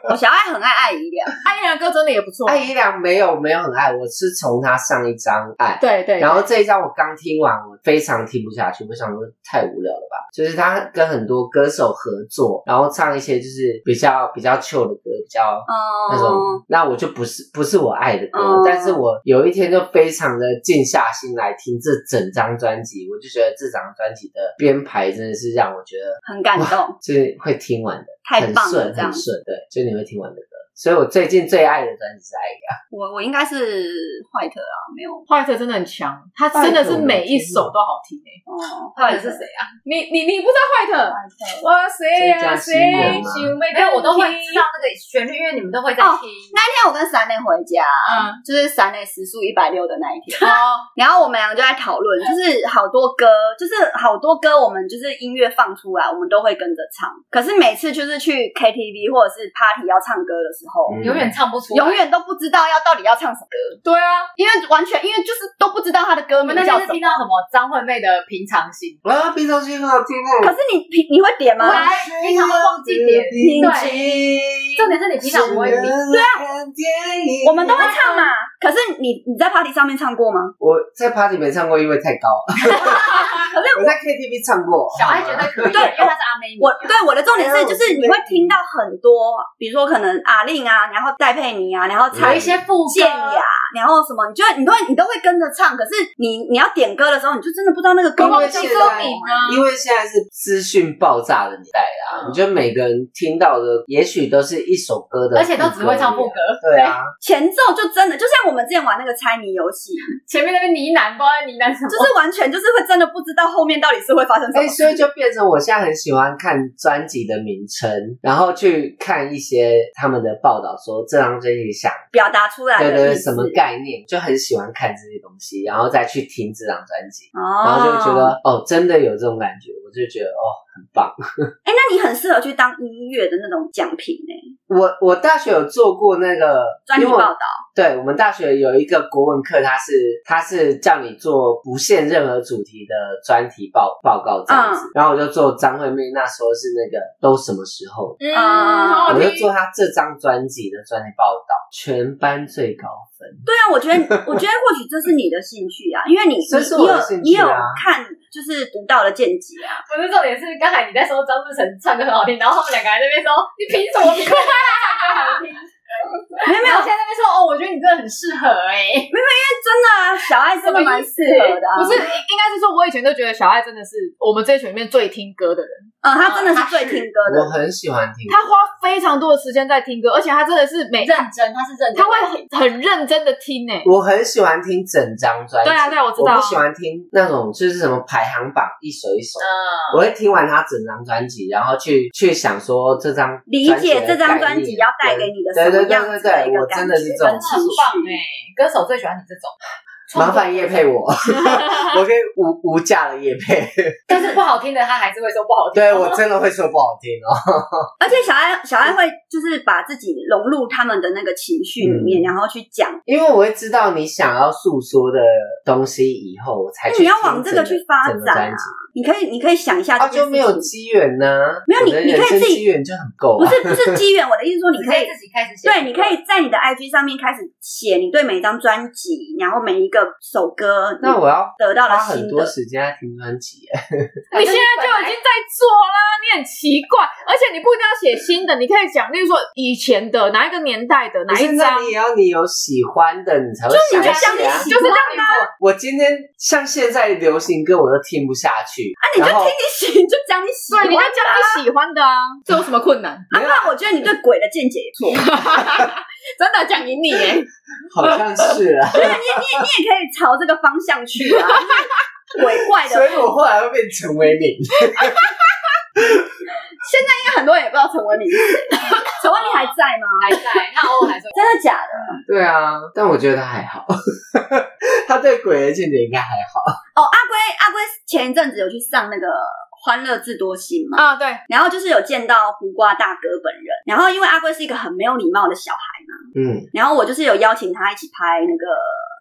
我小爱很爱艾怡良，
艾怡良歌真的也不错。
艾怡良没有没有很爱，我是从他上一张爱，
对对，
然后这一张我刚听完，我非常听不下去，我想说太无聊了吧。就是他跟很多歌手合作，然后唱一些就是比较比较 chill 的歌，比较。
哦，
那种，那我就不是不是我爱的歌，嗯、但是我有一天就非常的静下心来听这整张专辑，我就觉得这张专辑的编排真的是让我觉得
很感动，
就是会听完的，
太棒了，
很顺很顺，对，就你会听完的歌。所以我最近最爱的专辑是艾雅。
我我应该是坏特啊，没有
坏特真的很强，他真的是每一首都好听诶、欸。
哦，
坏特是谁啊？
你你你不知道坏特？哇塞呀谁
谁
没有，我都会知道那个旋律，因为你们都会在听。
那一天我跟三内回家，
嗯，
就是三内时速一百六的那一天，
哦，
然后我们两个就在讨论，就是好多歌，就是好多歌，我们就是音乐放出来，我们都会跟着唱。可是每次就是去 KTV 或者是 Party 要唱歌的时候，
嗯
永远唱不出来，
永远都不知道要到底要唱什么歌，
对啊，
因为完全因为就是都不知道他的歌
名那天是
名叫什么。
听到什么张惠妹的《平常心》，
啊，平常心很好听哦。
可是你平你会点吗？
来平常会忘记点
平
对重点是你平常不会点。
对啊，
我们都会唱嘛。可是你你在 Party 上面唱过吗？
我在 party 没唱过，因为太高。
可 是
我在 KTV 唱过。
小爱觉得可以，
对
因为他是阿妹。
我对我的重点是，就是你会听到很多，比如说可能阿令啊，然后戴佩妮啊，然后
有一些副歌
健雅，然后什么，你就会你都会你都会跟着唱。可是你你要点歌的时候，你就真的不知道那个歌歌名啊。
因为现在是资讯爆炸的年代啊，
嗯
你觉得每个人听到的，也许都是一首歌的，
而且都只会唱副。歌，
对啊，
前奏就真的就像我们之前玩那个猜谜游戏，
前面那个呢喃，不知道在呢喃什么。
就是完全就是会真的不知道后面到底是会发生什
哎、
么。
所以就变成我现在很喜欢看专辑的名称，然后去看一些他们的报道，说这张专辑想
表达出来
对对
的
什么概念，就很喜欢看这些东西，然后再去听这张专辑，
哦，
然后就觉得哦，真的有这种感觉，我就觉得哦，很棒。
哎、那你很适合去当音乐的那种奖品呢，
我我大学有做过那个专题
报道。
对我们大学有一个国文课，它是它是叫你做不限任何主题的专题报报告这样子，然后我就做张惠妹那时候是那个都什么时候，
嗯，
我就。做她这张专辑的专题报道，全班最高分。
对啊，我觉得，我觉得或许这是你的兴趣啊，因为你你有你有看就是独到的见解啊。
不是重点是，刚才你在说张志成唱歌很好听，然后他们两个还在那边说，你凭什么比他唱歌好听？
没有没有，
现在边说，哦，我觉得你真的很适合哎、没有，因为
真的啊，小爱真的蛮适合的、啊。
不是，应应该是说，我以前都觉得小爱真的是我们这一群里面最听歌的人。
嗯，他真的是最听歌的。
我很喜欢听，
他花非常多的时间在听歌，而且他真的是每
认真，他是认真，
他会很很认真的听诶。
我很喜欢听整张专辑。
对啊对啊我知道
我不喜欢听那种就是什么排行榜一首一首。
嗯，
我会听完他整张专辑，然后去去想说这张
理解这张专辑要带给你的什么样子的一个感觉
我真的是这
种情
很棒
绪。
哎、歌手最喜欢你这种。
麻烦叶配我，我可以无无价的叶配。
但是不好听的，他还是会说不好听。
对我真的会说不好听哦。
而且小爱小爱会就是把自己融入他们的那个情绪里面，
嗯
然后去讲。
因为我会知道你想要诉说的东西，以后我才去
你要往这个去
发
展啊！你可以你可以想一下
就没有机缘呢。
没有你你可以自己
机缘就很够啊。
不是不是机缘，我的意思说你可以
自己开始写。
对，你可以在你的 IG 上面开始写你对每一张专辑，然后每一个首歌，
那我要
得到了
很。多时间在听专辑。
你现在就已经在做啦，你很奇怪，而且你不一定要写新的，你可以讲，例如说以前的哪一个年代的哪一张
那，你也要你有喜欢的，你才会
你就
想
像你
写啊。
喜欢的啊，
我今天像现在流行歌我都听不下去，
啊你就听你喜，你就讲你喜欢
对，你就讲你喜欢的啊，这有什么困难？
啊，不然我觉得你对鬼的见解也错，
真的讲赢你耶！
好像是啊，
你你你也可以朝这个方向去啊，鬼怪的。
所以我后来会变成为民。
应该很多人也不知道陈为民是谁，陈为民还在吗？
还在，他偶尔还说，
真的假的？
对啊，但我觉得他还好，他对鬼的见解应该还好。
哦，阿龟阿龟前一阵子有去上那个。欢乐智多星嘛，
啊，对，
然后就是有见到胡瓜大哥本人，然后因为阿龟是一个很没有礼貌的小孩嘛，
嗯
然后我就是有邀请他一起拍那个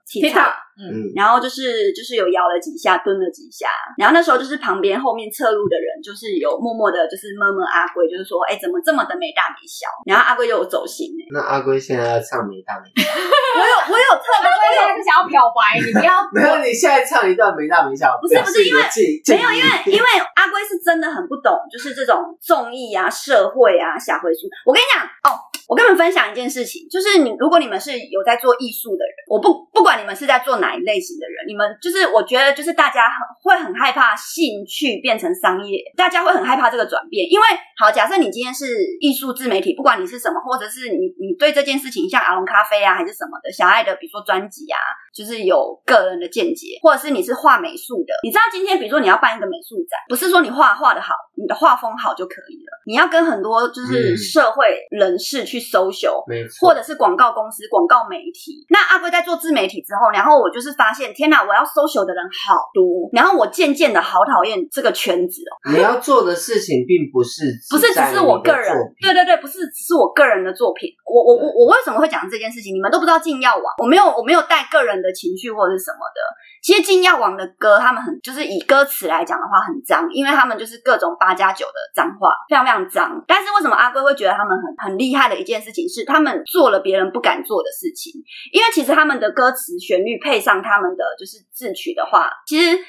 TikTok，
嗯，
然后就是就是有摇了几下，蹲了几下，然后那时候就是旁边后面侧路的人就是有默默的，就是摸摸阿龟，就是说，哎，怎么这么的没大没小？然后阿龟就有走心哎，
那阿龟现在要唱没大没小，
我有我有特别
他现在是想要漂白，你不要。
没有，你现在唱一段没大没小，
不是不是因为没有，因为因
为
为阿龟是真的很不懂，就是这种综艺啊、社会啊、小回书。我跟你讲哦，我跟你们分享一件事情，就是你如果你们是有在做艺术的人，我不不管你们是在做哪一类型的人，你们就是我觉得就是大家很会很害怕兴趣变成商业，大家会很害怕这个转变，因为好，假设你今天是艺术自媒体，不管你是什么，或者是你你对这件事情像阿龙咖啡啊还是什么的，小爱的比如说专辑啊，就是有个人的见解，或者是你是画美术的，你知道今天比如说你要办一个美术展，不是说你画画的好，你的画风好就可以了，你要跟很多就是社会人士去 social，
没错，
或者是广告公司、广告媒体。那阿龟在做自媒体之后，然后我就是发现，天哪，我要 social 的人好多，然后我渐渐的好讨厌这个圈子哦。
你要做的事情并不是
不是只是我个人，对对对，不是只是我个人的作品。我我我我为什么会讲这件事情？你们都不知道进药网，我没有我没有带个人的情绪或者是什么的。其实金耀王的歌，他们很就是以歌词来讲的话很脏，因为他们就是各种八加九的脏话，非常非常脏。但是为什么阿龟会觉得他们很很厉害的一件事情是，他们做了别人不敢做的事情。因为其实他们的歌词旋律配上他们的就是字曲的话，其实。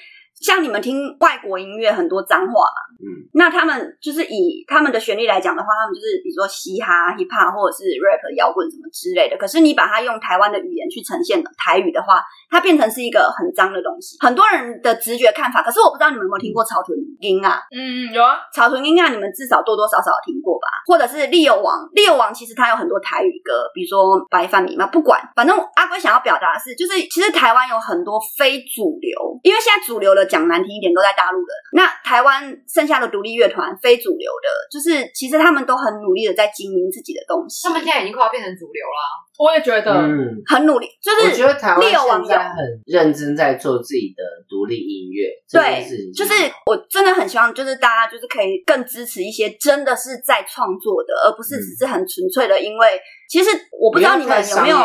像你们听外国音乐很多脏话嘛，嗯，那他们就是以他们的旋律来讲的话，他们就是比如说嘻哈、hip hop 或者是 rap 摇滚什么之类的。可是你把它用台湾的语言去呈现台语的话，它变成是一个很脏的东西。很多人的直觉看法，可是我不知道你们有没有听过草屯音啊？
嗯，有啊，
草屯音啊，你们至少多多少少听过吧？或者是利友王，利友王其实他有很多台语歌，比如说白饭米嘛，不管，反正阿龟想要表达的是，就是其实台湾有很多非主流，因为现在主流的。讲难听一点，都在大陆的。那台湾剩下的独立乐团，非主流的，就是其实他们都很努力的在经营自己的东西。
他们现在已经快要变成主流了。
我也觉得，
嗯，
很努力。就是
我觉得台湾现在很认真在做自己的独立音乐。
对，就是我真的很希望，就是大家就是可以更支持一些真的是在创作的，而不是只是很纯粹的。因为其实我不知道你们有没有。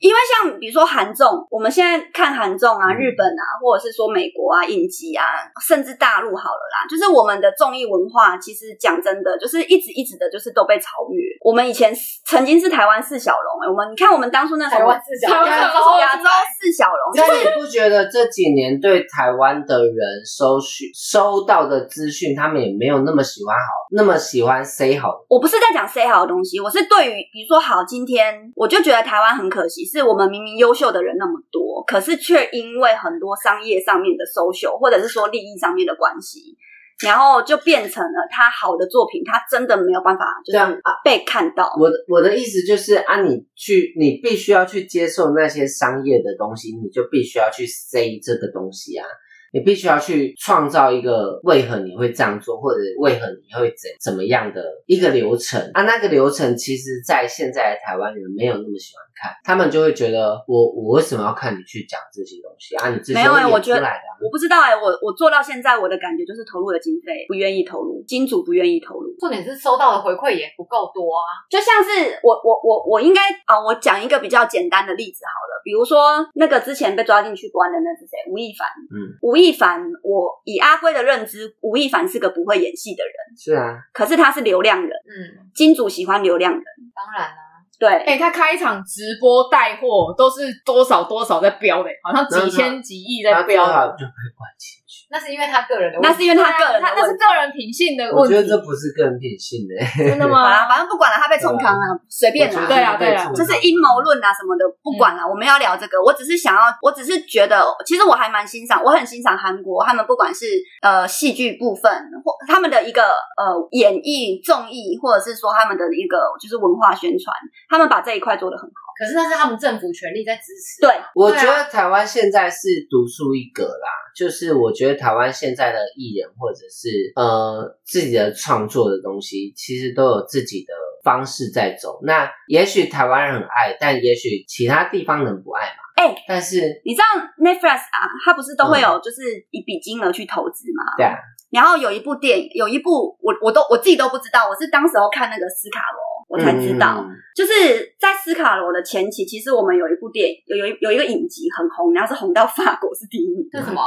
因为像比如说韩综，我们现在看韩综啊，日本啊，或者是说美国啊，影集啊，甚至大陆好了啦，就是我们的综艺文化，其实讲真的，就是一直一直的，就是都被超越。我们以前曾经是台湾四小龙，欸，我们你看我们当初那时候，
台湾四小龙，
亚洲四小龙，
但你不觉得这几年对台湾的人收取收到的资讯，他们也没有那么喜欢好，那么喜欢 say 好？
我不是在讲 say 好的东西，我是对于比如说好，今天我就觉得台湾很可惜。是我们明明优秀的人那么多，可是却因为很多商业上面的收秀或者是说利益上面的关系，然后就变成了他好的作品，他真的没有办法就这样被看到。
我的我的意思就是啊，你去，你必须要去接受那些商业的东西，你就必须要去 say 这个东西啊。你必须要去创造一个为何你会这样做，或者为何你会怎怎么样的一个流程啊？那个流程其实，在现在的台湾人没有那么喜欢看，他们就会觉得我我为什么要看你去讲这些东西啊？你自己没有哎，
我觉得我不知道哎，我我做到现在，我的感觉就是投入的经费不愿意投入，金主不愿意投入，
重点是收到的回馈也不够多啊。
就像是我我我我应该啊，我讲一个比较简单的例子好了，比如说那个之前被抓进去关的那是谁？吴亦凡，嗯，吴亦。吴亦凡，我以阿辉的认知，吴亦凡是个不会演戏的人。
是啊，
可是他是流量人。嗯，金主喜欢流量人。
当然啦、啊，
对。
哎、欸，他开一场直播带货都是多少多少在飙的，好像几千几亿在飙。
就被关起。
那是因为他个人的问题，
那是因为他个人，他那是个人品性的问题。
我觉得这不是个人品性的，
真的吗？反正不管了，他被冲康了，随便啦，
对啊，对啊，
就是阴谋论啊什么的，不管了。我们要聊这个，我只是想要，我只是觉得，其实我还蛮欣赏，我很欣赏韩国，他们不管是呃戏剧部分或他们的一个呃演绎综艺，或者是说他们的一个就是文化宣传，他们把这一块做得很好。
可是那是他们政府权力在支持。
对，
我觉得台湾现在是独树一格啦。就是我觉得台湾现在的艺人或者是呃自己的创作的东西，其实都有自己的方式在走。那也许台湾人很爱，但也许其他地方人不爱嘛。
哎、欸，
但是
你知道 Netflix 啊，它不是都会有就是一笔金额去投资吗？
对啊。
然后有一部电影，有一部我我都我自己都不知道，我是当时候看那个斯卡罗，我才知道，嗯、就是在斯卡罗的前期，其实我们有一部电影，有有有一个影集很红，然后是红到法国是第一名。
是什么？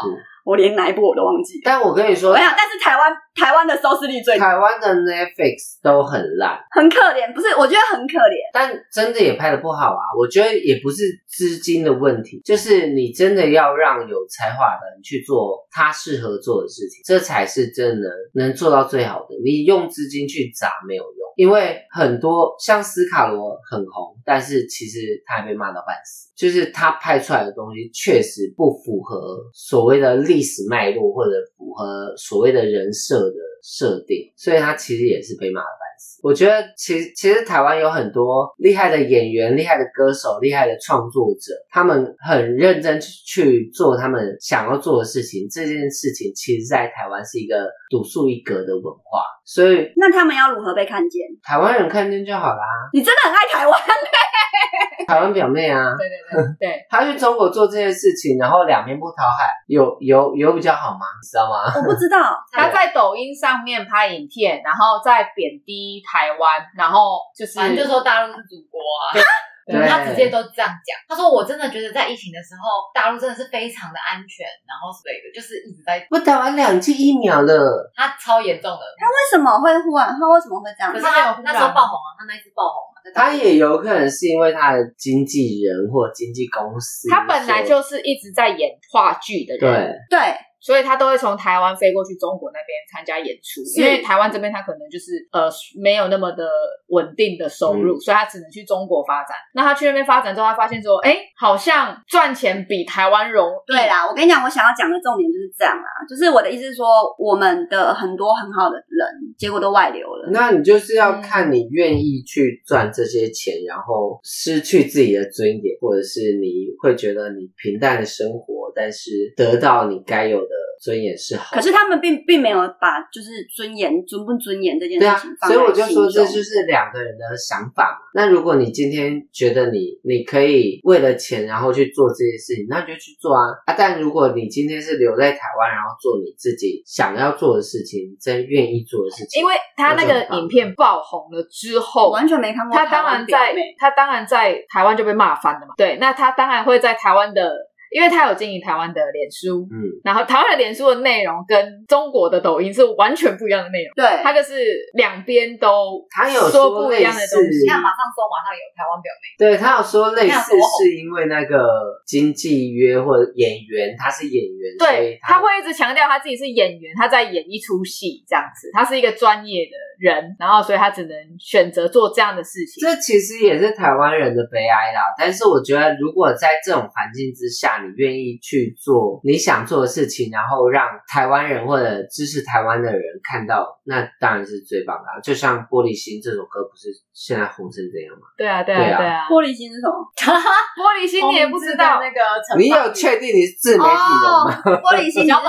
我连哪一部我都忘记了。
但我跟你说，
我想，但是台湾台湾的收视率最高，
台湾的 Netflix 都很烂，
很可怜。不是，我觉得很可怜。
但真的也拍的不好啊。我觉得也不是资金的问题，就是你真的要让有才华的人去做他适合做的事情，这才是真的能做到最好的。你用资金去砸没有用，因为很多像斯卡罗很红，但是其实他还被骂到半死，就是他拍出来的东西确实不符合所谓的历史脉络，或者符合所谓的人设的设定，所以他其实也是被骂了半死。我觉得其实其实台湾有很多厉害的演员、厉害的歌手、厉害的创作者，他们很认真去做他们想要做的事情。这件事情其实，在台湾是一个独树一格的文化，所以
那他们要如何被看见？
台湾人看见就好啦。
你真的很爱台湾。
台湾表妹啊，
对对对对，
她去中国做这些事情，然后两边不讨海，有有有比较好吗？你知道吗？
我不知道。
她在抖音上面拍影片，然后在贬低台湾，然后就是
反正就说大陆是祖国啊。
对
对，他直接都这样讲。他说：“我真的觉得在疫情的时候，大陆真的是非常的安全，然后之类的，就是一直在。
我打完两剂疫苗了，
他超严重的。
他为什么会忽然？他为什么会这样？
可是他那时候爆红啊，他那一次爆红。”
他也有可能是因为他的经纪人或经纪公司，
他本来就是一直在演话剧的人，
对
对。
所以他都会从台湾飞过去中国那边参加演出，因为台湾这边他可能就是呃没有那么的稳定的收入，嗯，所以他只能去中国发展。那他去那边发展之后，他发现说，哎，好像赚钱比台湾容易。
对啦，我跟你讲，我想要讲的重点就是这样啊，就是我的意思是说，我们的很多很好的人，结果都外流了。
那你就是要看你愿意去赚这些钱，然后失去自己的尊严，或者是你会觉得你平淡的生活，但是得到你该有的。尊严是好，
可是他们并并没有把就是尊严尊不尊严这件事情放在
所以我就说这就是两个人的想法嘛。那如果你今天觉得你你可以为了钱然后去做这些事情，那就去做啊啊！但如果你今天是留在台湾，然后做你自己想要做的事情，真愿意做的事情，
因为他那个影片爆红了之后，
完全没看过。
他当然在他当然在台湾就被骂翻了嘛。对，那他当然会在台湾的。因为他有经营台湾的脸书，嗯，然后台湾的脸书的内容跟中国的抖音是完全不一样的内容，
对，
他就是两边都
他有
说不一样的东西，
你看马上说马上有台湾表妹，
对，他有说类似是因为那个经纪约或者演员，他是演员，
对，他会一直强调他自己是演员，他在演一出戏这样子，他是一个专业的人，然后所以他只能选择做这样的事情，
这其实也是台湾人的悲哀啦。但是我觉得如果在这种环境之下，你愿意去做你想做的事情，然后让台湾人或者支持台湾的人看到，那当然是最棒的。就像《玻璃心》这首歌，不是现在红成这样吗？
对啊，对啊，对啊。
玻璃心是什么？
玻璃心你也不知道那个？
你有确定你是自媒体人吗？
玻璃心，你是说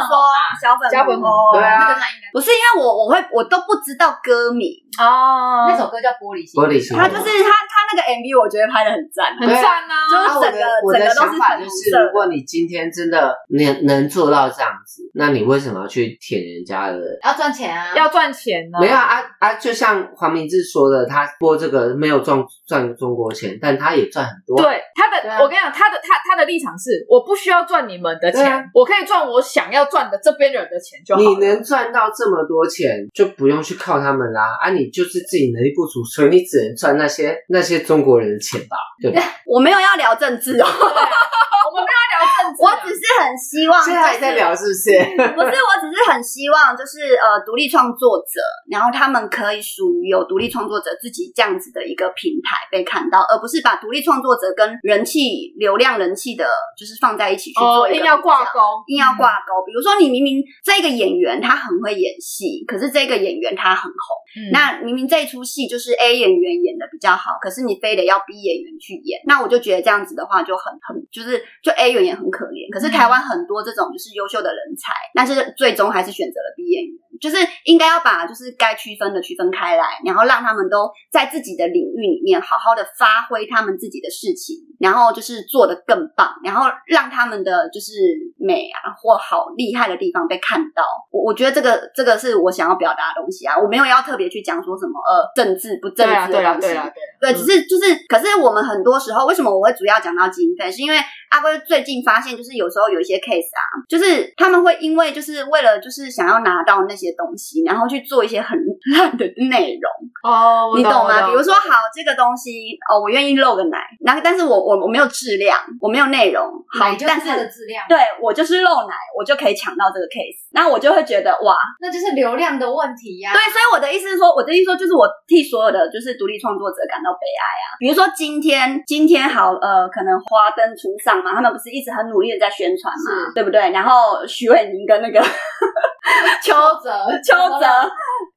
小粉红
小粉红？
对啊，
不是因为我我会我都不知道歌名
哦。那首歌叫《玻璃心》，
玻璃心。
他就是他他那个 MV，我觉得拍的很赞，
很赞啊！
就是整个整个都是粉红色。
如果你今天真的能能做到这样子，那你为什么要去舔人家的？
要赚钱啊！
要赚钱呢？
没有啊啊！就像黄明志说的，他播这个没有赚赚中国钱，但他也赚很多。
对他的，我跟你讲，他的他他的立场是，我不需要赚你们的钱，我可以赚我想要赚的这边人的钱就好。
你能赚到这么多钱，就不用去靠他们啦。啊，你就是自己能力不足，所以你只能赚那些那些中国人的钱吧？对吧？
我没有要聊政治哦。
我们没有聊政治，
我只是很希望。
现在还在聊是不是？
不是，我只是很希望，就是呃，独立创作者，然后他们可以属于有独立创作者自己这样子的一个平台被看到，而不是把独立创作者跟人气、流量、人气的，就是放在一起去做一个、哦、硬要挂钩，硬要挂钩。比如说，你明明这个演员他很会演戏，可是这个演员他很红，嗯、那明明这一出戏就是 A 演员演的比较好，可是你非得要 B 演员去演，那我就觉得这样子的话就很很就是。就 A 演员很可怜，可是台湾很多这种就是优秀的人才，但是最终还是选择了毕业员。就是应该要把就是该区分的区分开来，然后让他们都在自己的领域里面好好的发挥他们自己的事情，然后就是做得更棒，然后让他们的就是美啊或好厉害的地方被看到。我我觉得这个这个是我想要表达的东西啊，我没有要特别去讲说什么呃政治不政治的东西，对啊对啊对啊对啊，对，只是就是可是我们很多时候为什么我会主要讲到经费，是因为阿龟最近发现，就是有时候有一些 case 啊，就是他们会因为就是为了就是想要拿到那些东西，然后去做一些很烂的内容
哦，
你懂吗？
懂
比如说，好这个东西哦，我愿意露个奶，然后但是我我我没有质量，我没有内容，好，
就是
但是
它的质量，
对我就是露奶，我就可以抢到这个 case，那我就会觉得哇，
那就是流量的问题呀、啊。
对，所以我的意思是说，我的意思说就是我替所有的就是独立创作者感到悲哀啊。比如说今天今天好呃，可能花灯初上嘛，他们不是一直很努力的在宣传嘛，对不对？然后徐伟宁跟那个 邱泽邱泽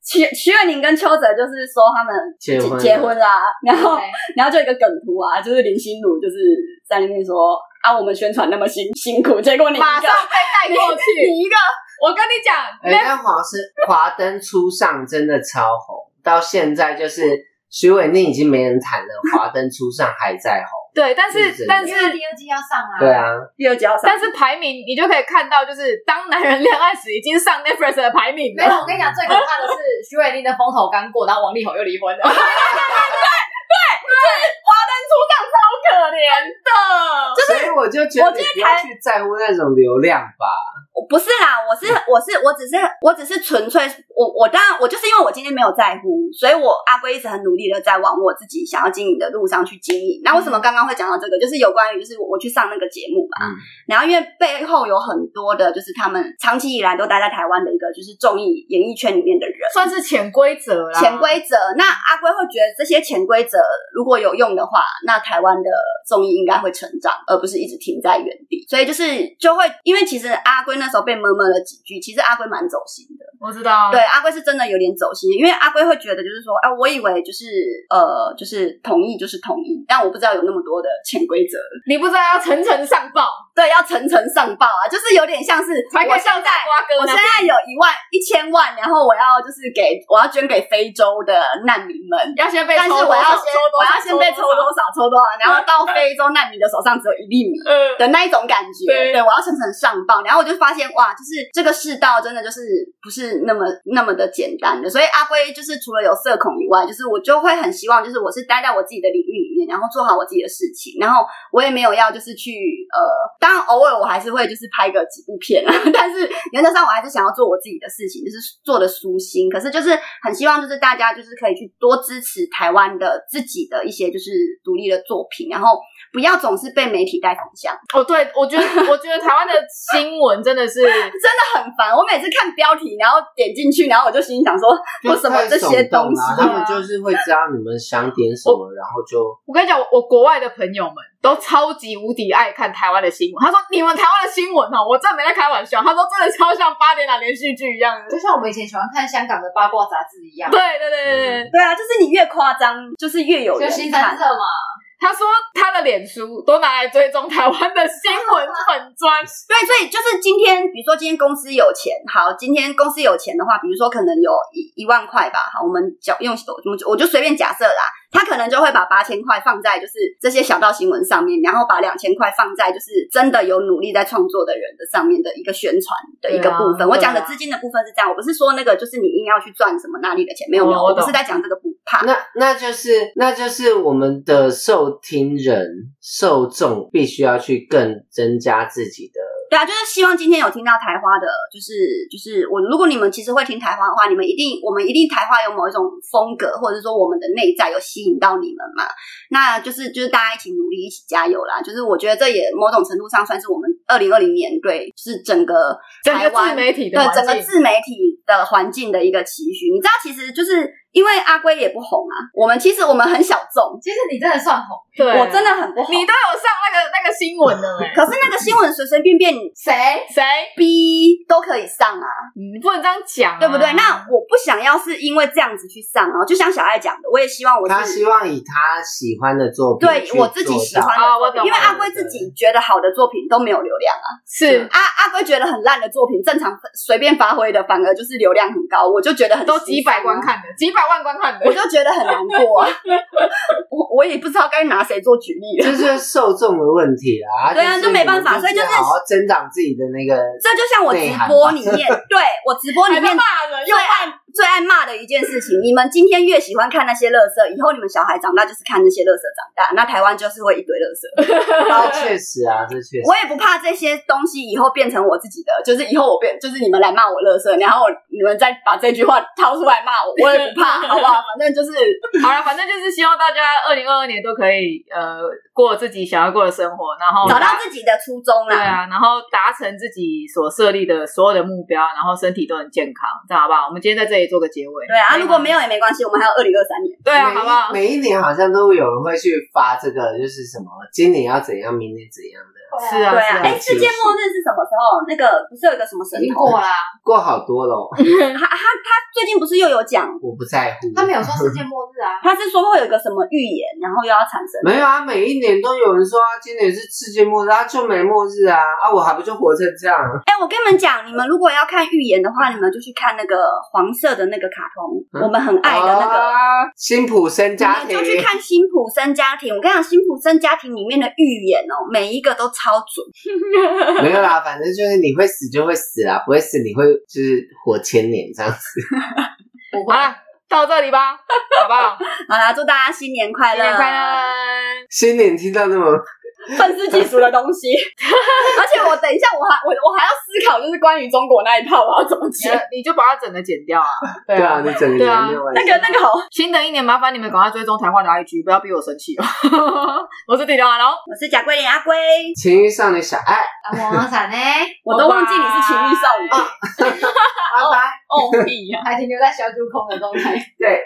徐徐伟宁跟邱泽就是说他们
结婚
结婚啦，然
后
然后就一个梗图啊，就是林心如就是在那边说啊，我们宣传那么辛辛苦，结果你
马上被带过去。
你一个，
我跟你讲，
哎、但华是华灯初上真的超红，到现在就是徐伟宁已经没人谈了，华灯初上还在红。
对，但是
是
但是
第二季要上啊。
对啊，
第二季要上
但是排名你就可以看到，就是当男人恋爱时已经上 Netflix 的排名
没有，
了。
我跟你讲，最可怕的是许玮甯的风头刚过，然后王力宏又离婚了。
华灯初上超可怜的，
所以我就觉得你不要去在乎那种流量吧。
我不是啦，我是我是我只是我只是纯粹我我当然我就是因为我今天没有在乎，所以我阿龟一直很努力的在往我自己想要经营的路上去经营。那为什么刚刚会讲到这个？就是有关于就是我去上那个节目嘛，
嗯、
然后因为背后有很多的就是他们长期以来都待在台湾的一个就是综艺演艺圈里面的人，
算是潜规则啦。
潜规则。那阿龟会觉得这些潜规则如果有用的话，那台湾的综艺应该会成长，而不是一直停在原地。所以就是就会因为其实阿龟那时候被闷闷了几句，其实阿龟蛮走心的。
我知道，
对，阿龟是真的有点走心，因为阿龟会觉得就是说，啊，我以为就是呃，就是同意就是同意，但我不知道有那么多的潜规则。
你不知道要层层上报，
对，要层层上报啊，就是有点像是
我现在。
我现在有一万一千万，然后我要就是给我要捐给非洲的难民们，
要先被
但是我要先我要先被抽多少抽多少，然后到 非洲难民的手上只有一粒米的那一种感觉。对，对，我要层层上报，然后我就发现哇，就是这个世道真的就是不是那么那么的简单的。所以阿龟就是除了有社恐以外，就是我就会很希望，就是我是待在我自己的领域里面，然后做好我自己的事情，然后我也没有要就是去呃，当然偶尔我还是会就是拍个几部片啊，但是原则上我还是想要做我自己的事情，就是做的舒心。可是就是很希望就是大家就是可以去多支持台湾的自己的一些就是独立的作品，然后不要总是被媒体带风向。
哦，对，我觉得 我觉得台湾的新闻真的是
真的很烦。我每次看标题，然后点进去，然后我就心想说，为什么这些东西、啊？
他们就是会知道你们想点什么，然后就
我跟你讲，我国外的朋友们都超级无敌爱看台湾的新闻。他说：“你们台湾的新闻哦，我真的没在开玩笑。”他说：“真的超像八点档连续剧一样的，
就像我们以前喜欢看香港的八卦杂志一样。”
对对对对对，
对啊，就是你越夸张，就是越有人看。
就新三色嘛。
他说他的脸书都拿来追踪台湾的新闻粉专，
对，所以就是今天，比如说今天公司有钱，好，今天公司有钱的话，比如说可能有一一万块吧，好，我们讲用我就我就随便假设啦，他可能就会把八千块放在就是这些小道新闻上面，然后把两千块放在就是真的有努力在创作的人的上面的一个宣传的一个部分。啊、我讲的资金的部分是这样，我不是说那个就是你硬要去赚什么那里的钱，没有没有，我不是在讲这个不怕。
那那就是那就是我们的受听人受众必须要去更增加自己的。
对啊，就是希望今天有听到台花的，就是就是我，如果你们其实会听台花的话，你们一定我们一定台花有某一种风格，或者说我们的内在有吸引到你们嘛，那就是就是大家一起努力，一起加油啦。就是我觉得这也某种程度上算是我们二零二零年对，就是整个台湾
自媒体的
对整个自媒体的环境的一个期许。你知道，其实就是。因为阿龟也不红啊，我们其实我们很小众，
其实你真的算红，
对，
我真的很不红，
你都有上那个那个新闻的哎，
可是那个新闻随随便便
谁谁
B 都可以上啊，
你不能这样讲，
对不对？那我不想要是因为这样子去上啊，就像小爱讲的，我也希望我
他希望以他喜欢的作品，
对我自己喜欢的作品，因为阿龟自己觉得好的作品都没有流量啊，
是
阿阿龟觉得很烂的作品，正常随便发挥的反而就是流量很高，我就觉得很
都几百观看的几百。万观看的，
我就觉得很难过啊！我我也不知道该拿谁做举例，
就是受众的问题啦。
对啊，就没办法，所以就是
好好增长自己的那个。
这就像我直播里面，对我直播里面
骂人，
最爱最爱骂的一件事情，你们今天越喜欢看那些垃圾，以后你们小孩长大就是看那些垃圾长大，那台湾就是会一堆垃圾。
啊，确实啊，这确实。
我也不怕这些东西以后变成我自己的，就是以后我变，就是你们来骂我垃圾，然后你们再把这句话掏出来骂我，我也不怕，好不好？反正就是
好了，反正就是希望大家二零二二年都可以呃过自己想要过的生活，然后
找到自己的初衷啦。
对啊，然后达成自己所设立的所有的目标，然后身体都很健康，这样好不好？我们今天在这里做个结尾。
对啊，如果没有也没关系，我们还有二零二三年。
对啊，好不好？
每一年好像都有人会去发这个，就是什么今年要怎样，明年怎样的。
是啊，
对啊。哎，世界末日是什么时候？那个不是有一个什么神童
过啦，
过好多了。
他他他最近不是又有讲？
我不在乎。
他没有说世界末日啊，
他是说会有一个什么预言，然后又要产生。
没有啊，每一年都有人说啊，今年是世界末日啊，就没末日啊啊，我还不就活成这样？
哎，我跟你们讲，你们如果要看预言的话，你们就去看那个黄色的那个卡通，我们很爱的那个
辛普森家庭，
就去看辛普森家庭。我跟你讲，辛普森家庭里面的预言哦，每一个都超准。
没有啦，反正就是你会死就会死啦，不会死你会就是活千年这样子。
好了，到这里吧，好不好？
好啦，祝大家新年快乐！
新年快乐！
新年听到那么。
愤世嫉俗的东西，而且我等一下我还我我还要思考，就是关于中国那一套我要怎么剪，
你就把它整个剪掉啊！
对啊，你整个剪掉。
那个那个好，
新的一年麻烦你们赶快追踪台湾的 IG，不要逼我生气哦。我是迪迪阿龙，
我是贾桂林阿龟，
情欲少女小爱，
阿魔伞呢？
我都忘记你是情欲少女。
拜拜。
哦屁呀，
还停留在小猪空的状态。
对。